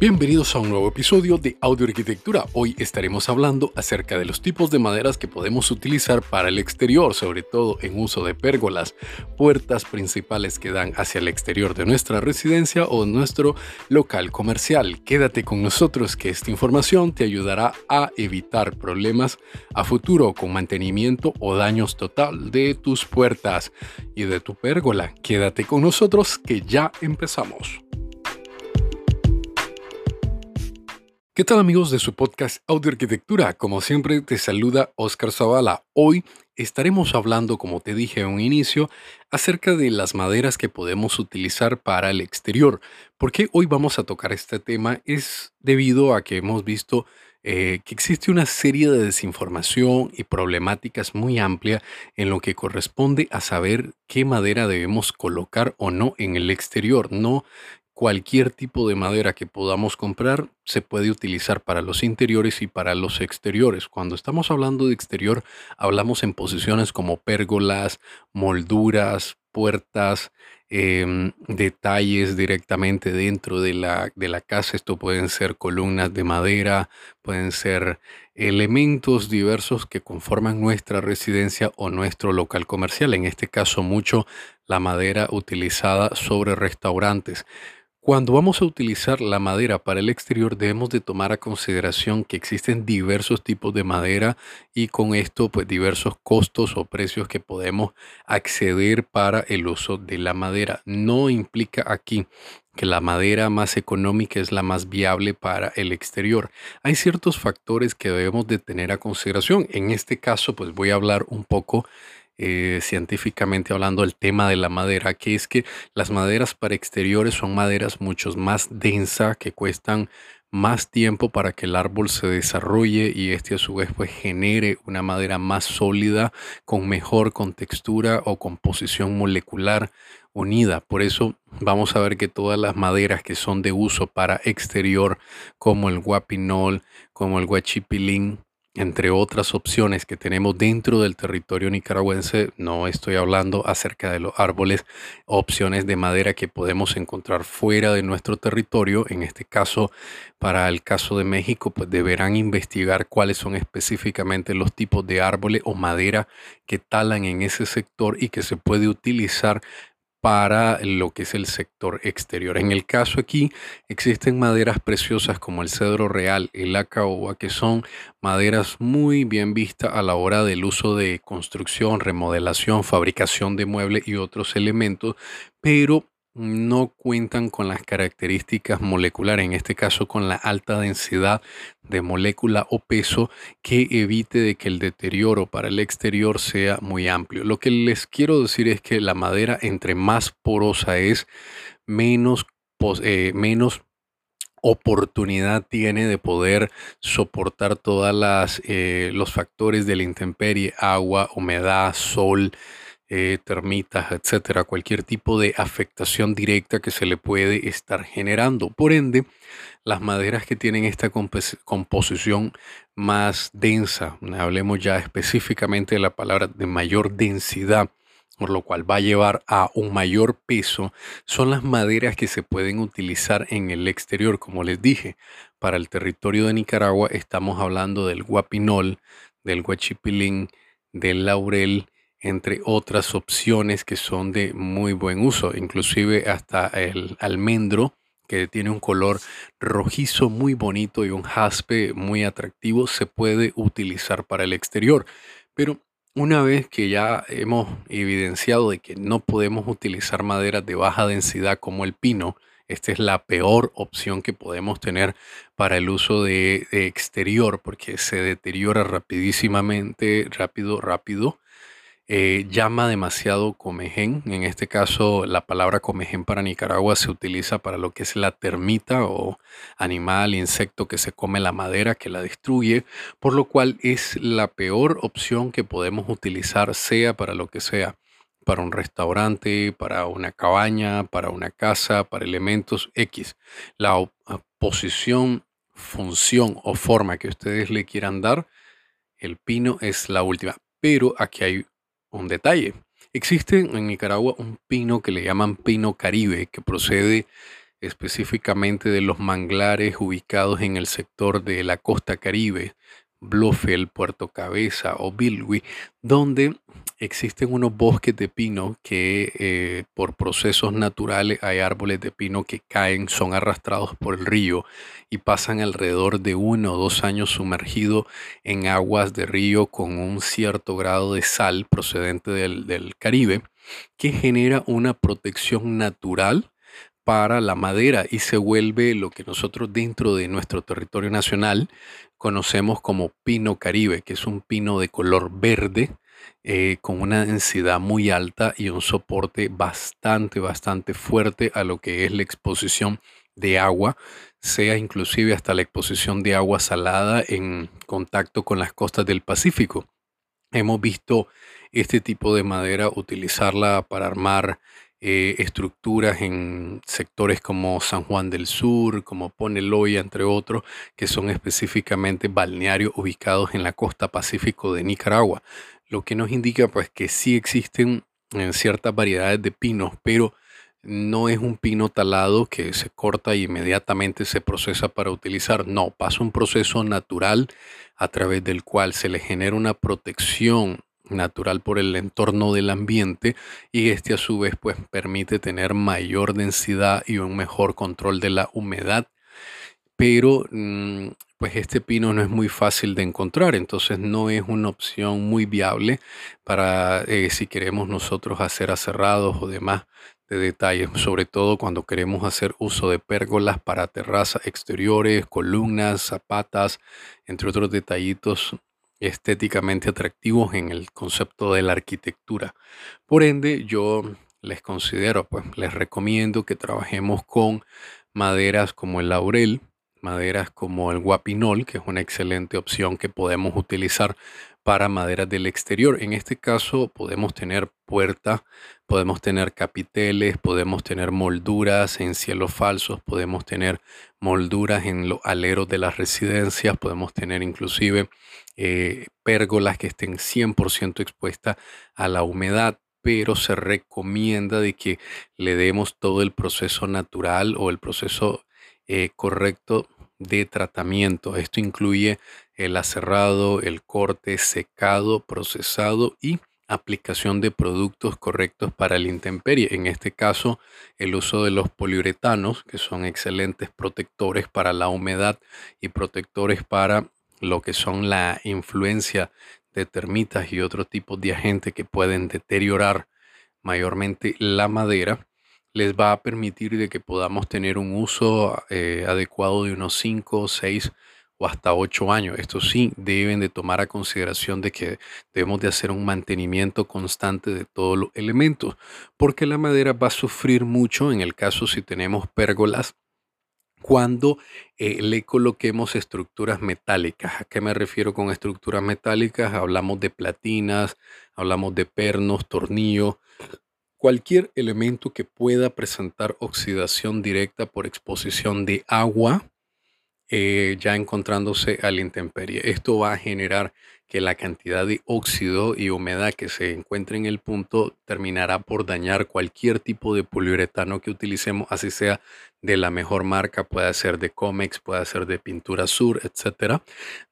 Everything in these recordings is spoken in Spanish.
Bienvenidos a un nuevo episodio de Audio Arquitectura. Hoy estaremos hablando acerca de los tipos de maderas que podemos utilizar para el exterior, sobre todo en uso de pérgolas, puertas principales que dan hacia el exterior de nuestra residencia o nuestro local comercial. Quédate con nosotros que esta información te ayudará a evitar problemas a futuro con mantenimiento o daños total de tus puertas y de tu pérgola. Quédate con nosotros que ya empezamos. ¿Qué tal amigos de su podcast Audio Arquitectura? Como siempre te saluda Oscar Zavala. Hoy estaremos hablando, como te dije en un inicio, acerca de las maderas que podemos utilizar para el exterior. ¿Por qué hoy vamos a tocar este tema? Es debido a que hemos visto eh, que existe una serie de desinformación y problemáticas muy amplia en lo que corresponde a saber qué madera debemos colocar o no en el exterior. No cualquier tipo de madera que podamos comprar se puede utilizar para los interiores y para los exteriores. Cuando estamos hablando de exterior, hablamos en posiciones como pérgolas, molduras, puertas, em, detalles directamente dentro de la, de la casa. Esto pueden ser columnas de madera, pueden ser elementos diversos que conforman nuestra residencia o nuestro local comercial. En este caso, mucho la madera utilizada sobre restaurantes. Cuando vamos a utilizar la madera para el exterior debemos de tomar a consideración que existen diversos tipos de madera y con esto pues diversos costos o precios que podemos acceder para el uso de la madera. No implica aquí que la madera más económica es la más viable para el exterior. Hay ciertos factores que debemos de tener a consideración. En este caso pues voy a hablar un poco eh, científicamente hablando el tema de la madera, que es que las maderas para exteriores son maderas mucho más densas que cuestan más tiempo para que el árbol se desarrolle y este a su vez pues genere una madera más sólida con mejor contextura o composición molecular unida. Por eso vamos a ver que todas las maderas que son de uso para exterior como el guapinol, como el guachipilín, entre otras opciones que tenemos dentro del territorio nicaragüense, no estoy hablando acerca de los árboles, opciones de madera que podemos encontrar fuera de nuestro territorio. En este caso, para el caso de México, pues deberán investigar cuáles son específicamente los tipos de árboles o madera que talan en ese sector y que se puede utilizar para lo que es el sector exterior. En el caso aquí existen maderas preciosas como el cedro real, el caoba, que son maderas muy bien vistas a la hora del uso de construcción, remodelación, fabricación de muebles y otros elementos, pero no cuentan con las características moleculares, en este caso con la alta densidad de molécula o peso que evite de que el deterioro para el exterior sea muy amplio. Lo que les quiero decir es que la madera entre más porosa es, menos, eh, menos oportunidad tiene de poder soportar todos eh, los factores de la intemperie, agua, humedad, sol, eh, termitas, etcétera, cualquier tipo de afectación directa que se le puede estar generando. Por ende, las maderas que tienen esta composición más densa, hablemos ya específicamente de la palabra de mayor densidad, por lo cual va a llevar a un mayor peso, son las maderas que se pueden utilizar en el exterior. Como les dije, para el territorio de Nicaragua estamos hablando del guapinol, del guachipilín, del laurel, entre otras opciones que son de muy buen uso, inclusive hasta el almendro que tiene un color rojizo muy bonito y un jaspe muy atractivo, se puede utilizar para el exterior. Pero una vez que ya hemos evidenciado de que no podemos utilizar maderas de baja densidad como el pino, esta es la peor opción que podemos tener para el uso de, de exterior porque se deteriora rapidísimamente, rápido, rápido eh, llama demasiado comején. En este caso, la palabra comején para Nicaragua se utiliza para lo que es la termita o animal, insecto que se come la madera, que la destruye, por lo cual es la peor opción que podemos utilizar, sea para lo que sea para un restaurante, para una cabaña, para una casa, para elementos X. La posición, función o forma que ustedes le quieran dar, el pino es la última. Pero aquí hay un detalle. Existe en Nicaragua un pino que le llaman pino caribe, que procede específicamente de los manglares ubicados en el sector de la costa caribe, Blofeld, Puerto Cabeza o Bilwi, donde existen unos bosques de pino que eh, por procesos naturales hay árboles de pino que caen, son arrastrados por el río y pasan alrededor de uno o dos años sumergidos en aguas de río con un cierto grado de sal procedente del Caribe que genera una protección natural para la madera y se vuelve lo que nosotros dentro de nuestro territorio nacional conocemos como pino caribe, que es un pino de color verde eh, con una densidad muy alta y un soporte bastante, bastante fuerte a lo que es la exposición de agua, sea inclusive hasta la exposición de agua salada en contacto con las costas del Pacífico. Hemos visto este tipo de madera utilizarla para armar eh, estructuras en sectores como San Juan del Sur, como Poneloya, entre otros, que son específicamente balnearios ubicados en la costa pacífico de Nicaragua, lo que nos indica pues que sí existen en ciertas variedades de pinos, pero no es un pino talado que se corta y inmediatamente se procesa para utilizar. No, pasa un proceso natural a través del cual se le genera una protección natural por el entorno del ambiente y este a su vez pues permite tener mayor densidad y un mejor control de la humedad. Pero mm, pues este pino no es muy fácil de encontrar entonces no es una opción muy viable para eh, si queremos nosotros hacer aserrados o demás de detalles, sobre todo cuando queremos hacer uso de pérgolas para terrazas exteriores, columnas, zapatas, entre otros detallitos estéticamente atractivos en el concepto de la arquitectura. Por ende, yo les considero, pues les recomiendo que trabajemos con maderas como el laurel, maderas como el guapinol, que es una excelente opción que podemos utilizar para maderas del exterior. En este caso podemos tener puertas, podemos tener capiteles, podemos tener molduras en cielos falsos, podemos tener molduras en los aleros de las residencias, podemos tener inclusive eh, pérgolas que estén 100% expuestas a la humedad, pero se recomienda de que le demos todo el proceso natural o el proceso eh, correcto de tratamiento. Esto incluye el aserrado, el corte, secado, procesado y aplicación de productos correctos para la intemperie. En este caso, el uso de los poliuretanos, que son excelentes protectores para la humedad y protectores para lo que son la influencia de termitas y otros tipos de agentes que pueden deteriorar mayormente la madera, les va a permitir de que podamos tener un uso eh, adecuado de unos 5, 6 o hasta 8 años. Esto sí, deben de tomar a consideración de que debemos de hacer un mantenimiento constante de todos los elementos, porque la madera va a sufrir mucho en el caso si tenemos pérgolas cuando eh, le coloquemos estructuras metálicas. ¿A qué me refiero con estructuras metálicas? Hablamos de platinas, hablamos de pernos, tornillos, cualquier elemento que pueda presentar oxidación directa por exposición de agua, eh, ya encontrándose a la intemperie. Esto va a generar que la cantidad de óxido y humedad que se encuentre en el punto terminará por dañar cualquier tipo de poliuretano que utilicemos, así sea de la mejor marca, puede ser de Comex, puede ser de Pintura Sur, etcétera.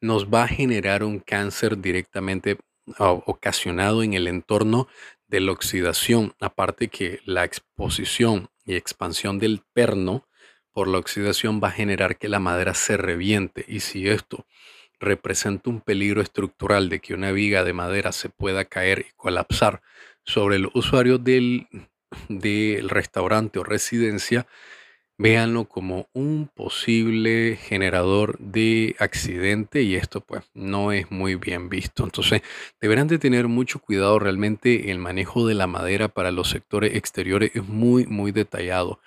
Nos va a generar un cáncer directamente ocasionado en el entorno de la oxidación, aparte que la exposición y expansión del perno por la oxidación va a generar que la madera se reviente y si esto representa un peligro estructural de que una viga de madera se pueda caer y colapsar sobre el usuario del, del restaurante o residencia, véanlo como un posible generador de accidente y esto pues no es muy bien visto. Entonces deberán de tener mucho cuidado realmente el manejo de la madera para los sectores exteriores es muy muy detallado.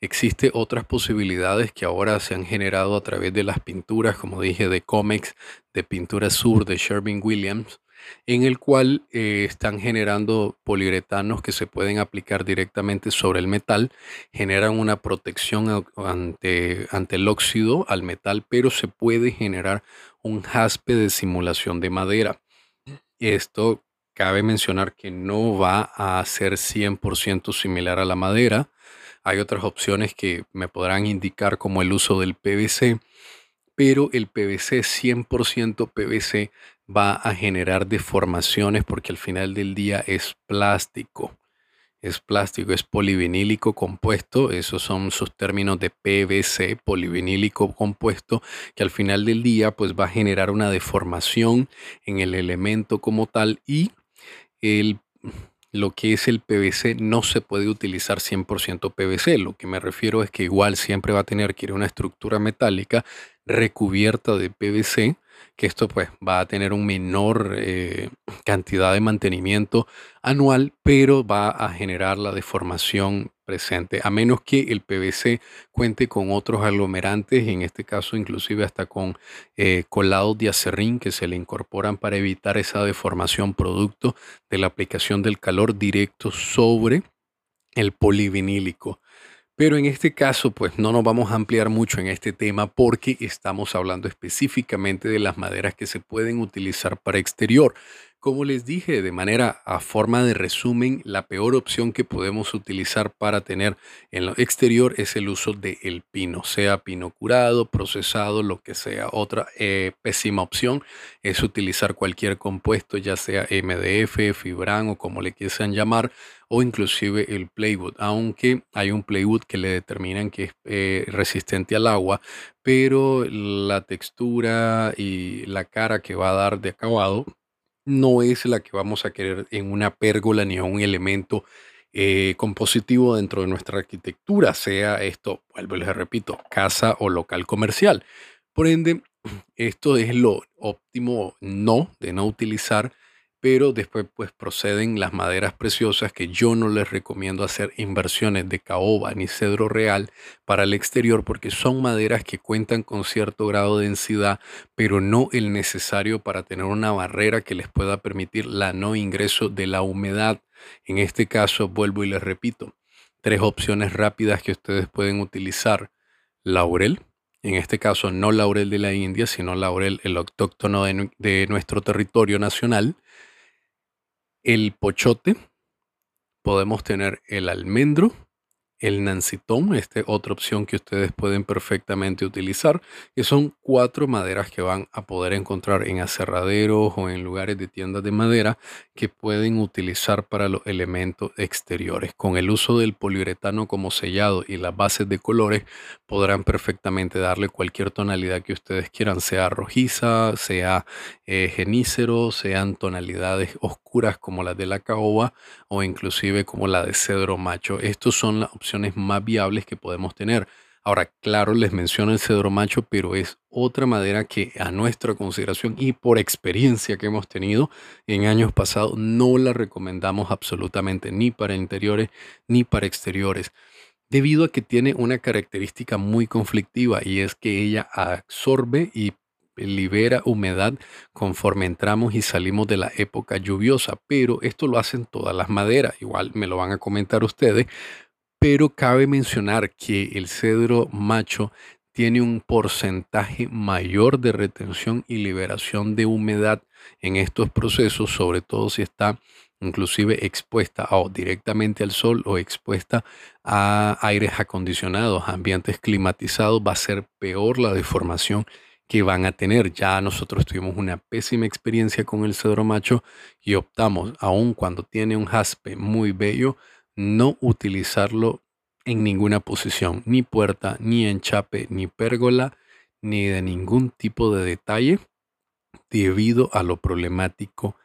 Existe otras posibilidades que ahora se han generado a través de las pinturas como dije de Comex, de Pintura Sur de Sherwin Williams en el cual eh, están generando poliuretanos que se pueden aplicar directamente sobre el metal, generan una protección ante, ante el óxido al metal, pero se puede generar un jaspe de simulación de madera. Esto cabe mencionar que no va a ser 100% similar a la madera, Hay otras opciones que me podrán indicar como el uso del PVC, pero el PVC 100% PVC va a generar deformaciones porque al final del día es plástico. Es plástico, es polivinílico compuesto, esos son sus términos de PVC, polivinílico compuesto, que al final del día pues va a generar una deformación en el elemento como tal y el lo que es el PVC no se puede utilizar 100% PVC. Lo que me refiero es que igual siempre va a tener que ir una estructura metálica recubierta de PVC que esto pues va a tener un menor eh, cantidad de mantenimiento anual, pero va a generar la deformación presente, a menos que el PVC cuente con otros aglomerantes, en este caso inclusive hasta con eh, colados de acerrín que se le incorporan para evitar esa deformación producto de la aplicación del calor directo sobre el polivinílico. Pero en este caso, pues no nos vamos a ampliar mucho en este tema porque estamos hablando específicamente de las maderas que se pueden utilizar para exterior. Como les dije, de manera a forma de resumen, la peor opción que podemos utilizar para tener en lo exterior es el uso del pino, sea pino curado, procesado, lo que sea. Otra eh, pésima opción es utilizar cualquier compuesto, ya sea MDF, fibran o como le quieran llamar, o inclusive el playwood, aunque hay un playwood que le determinan que es eh, resistente al agua, pero la textura y la cara que va a dar de acabado no es la que vamos a querer en una pérgola ni a un elemento eh, compositivo dentro de nuestra arquitectura, sea esto, vuelvo les repito, casa o local comercial. Por ende, esto es lo óptimo no de no utilizar pero después pues proceden las maderas preciosas que yo no les recomiendo hacer inversiones de caoba ni cedro real para el exterior porque son maderas que cuentan con cierto grado de densidad, pero no el necesario para tener una barrera que les pueda permitir la no ingreso de la humedad. En este caso, vuelvo y les repito, tres opciones rápidas que ustedes pueden utilizar. Laurel, en este caso no laurel de la India, sino laurel el autóctono de, de nuestro territorio nacional el pochote, podemos tener el almendro, el nancitón, esta es otra opción que ustedes pueden perfectamente utilizar, que son cuatro maderas que van a poder encontrar en aserraderos o en lugares de tiendas de madera que pueden utilizar para los elementos exteriores. Con el uso del poliuretano como sellado y las bases de colores podrán perfectamente darle cualquier tonalidad que ustedes quieran, sea rojiza, sea eh, genícero, sean tonalidades oscuras como las de la caoba o inclusive como la de cedro macho. Estos son las opciones más viables que podemos tener. Ahora, claro, les menciono el cedro macho, pero es otra madera que a nuestra consideración y por experiencia que hemos tenido en años pasados, no la recomendamos absolutamente ni para interiores ni para exteriores, debido a que tiene una característica muy conflictiva y es que ella absorbe y libera humedad conforme entramos y salimos de la época lluviosa, pero esto lo hacen todas las maderas, igual me lo van a comentar ustedes, pero cabe mencionar que el cedro macho tiene un porcentaje mayor de retención y liberación de humedad en estos procesos, sobre todo si está inclusive expuesta o directamente al sol o expuesta a aires acondicionados, ambientes climatizados, va a ser peor la deformación que van a tener. Ya nosotros tuvimos una pésima experiencia con el cedro macho y optamos, aun cuando tiene un jaspe muy bello, no utilizarlo en ninguna posición, ni puerta, ni enchape, ni pérgola, ni de ningún tipo de detalle, debido a lo problemático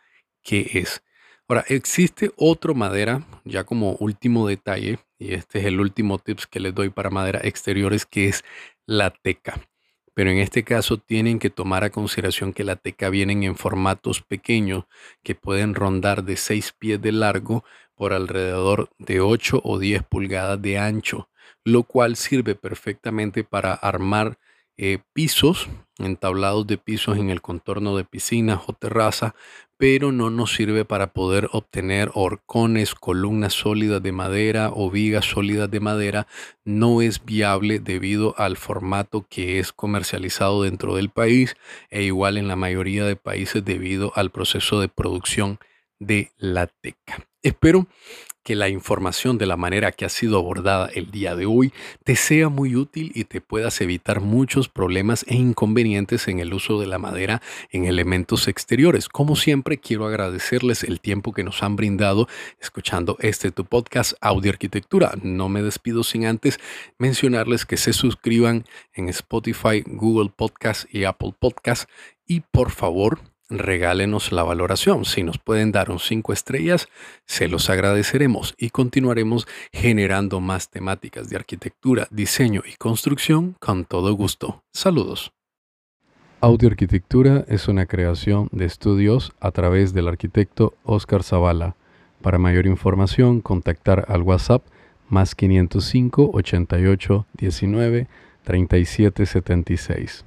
que es. Ahora, existe otra madera, ya como último detalle, y este es el último tips que les doy para madera exteriores, que es la teca pero en este caso tienen que tomar a consideración que la teca vienen en formatos pequeños que pueden rondar de 6 pies de largo por alrededor de 8 o 10 pulgadas de ancho, lo cual sirve perfectamente para armar eh, pisos, entablados de pisos en el contorno de piscinas o terraza, pero no nos sirve para poder obtener horcones, columnas sólidas de madera o vigas sólidas de madera. No es viable debido al formato que es comercializado dentro del país e igual en la mayoría de países debido al proceso de producción de la teca. Espero que la información de la manera que ha sido abordada el día de hoy te sea muy útil y te puedas evitar muchos problemas e inconvenientes en el uso de la madera en elementos exteriores. Como siempre, quiero agradecerles el tiempo que nos han brindado escuchando este tu podcast Audio Arquitectura. No me despido sin antes mencionarles que se suscriban en Spotify, Google Podcast y Apple Podcast y por favor regálenos la valoración. Si nos pueden dar un 5 estrellas, se los agradeceremos y continuaremos generando más temáticas de arquitectura, diseño y construcción con todo gusto. Saludos. Audio Arquitectura es una creación de estudios a través del arquitecto Oscar Zavala. Para mayor información, contactar al WhatsApp más 505 88 19 37 76.